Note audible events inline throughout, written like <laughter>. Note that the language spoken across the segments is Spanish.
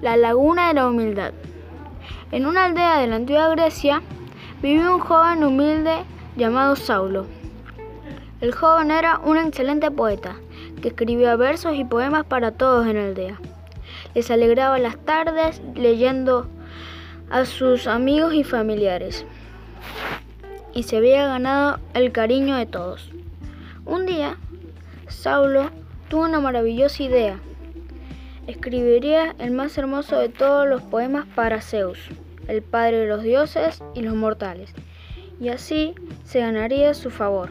La laguna de la humildad. En una aldea de la antigua Grecia vivía un joven humilde llamado Saulo. El joven era un excelente poeta que escribía versos y poemas para todos en la aldea. Les alegraba las tardes leyendo a sus amigos y familiares y se había ganado el cariño de todos. Un día, Saulo tuvo una maravillosa idea escribiría el más hermoso de todos los poemas para Zeus, el padre de los dioses y los mortales, y así se ganaría su favor.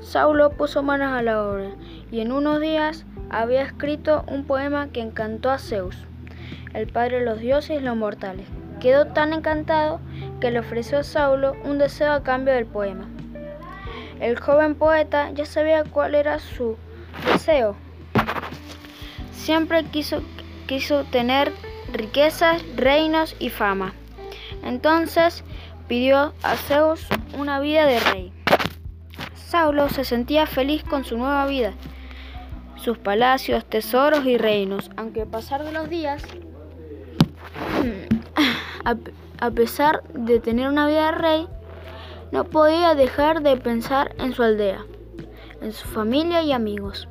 Saulo puso manos a la obra y en unos días había escrito un poema que encantó a Zeus, el padre de los dioses y los mortales. Quedó tan encantado que le ofreció a Saulo un deseo a cambio del poema. El joven poeta ya sabía cuál era su deseo Siempre quiso, quiso tener riquezas, reinos y fama. Entonces pidió a Zeus una vida de rey. Saulo se sentía feliz con su nueva vida, sus palacios, tesoros y reinos, aunque a pasar de los días, <clears throat> a pesar de tener una vida de rey, no podía dejar de pensar en su aldea, en su familia y amigos.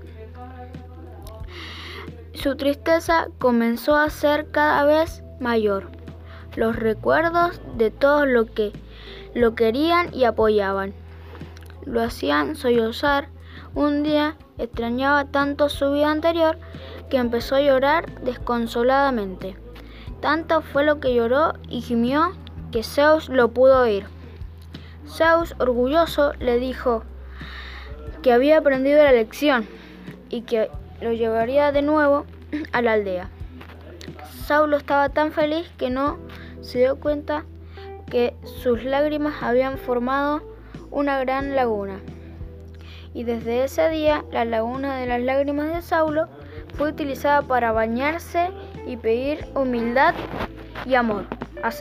Su tristeza comenzó a ser cada vez mayor. Los recuerdos de todos los que lo querían y apoyaban lo hacían sollozar. Un día extrañaba tanto su vida anterior que empezó a llorar desconsoladamente. Tanto fue lo que lloró y gimió que Zeus lo pudo oír. Zeus, orgulloso, le dijo que había aprendido la lección y que lo llevaría de nuevo a la aldea. Saulo estaba tan feliz que no se dio cuenta que sus lágrimas habían formado una gran laguna. Y desde ese día la laguna de las lágrimas de Saulo fue utilizada para bañarse y pedir humildad y amor a.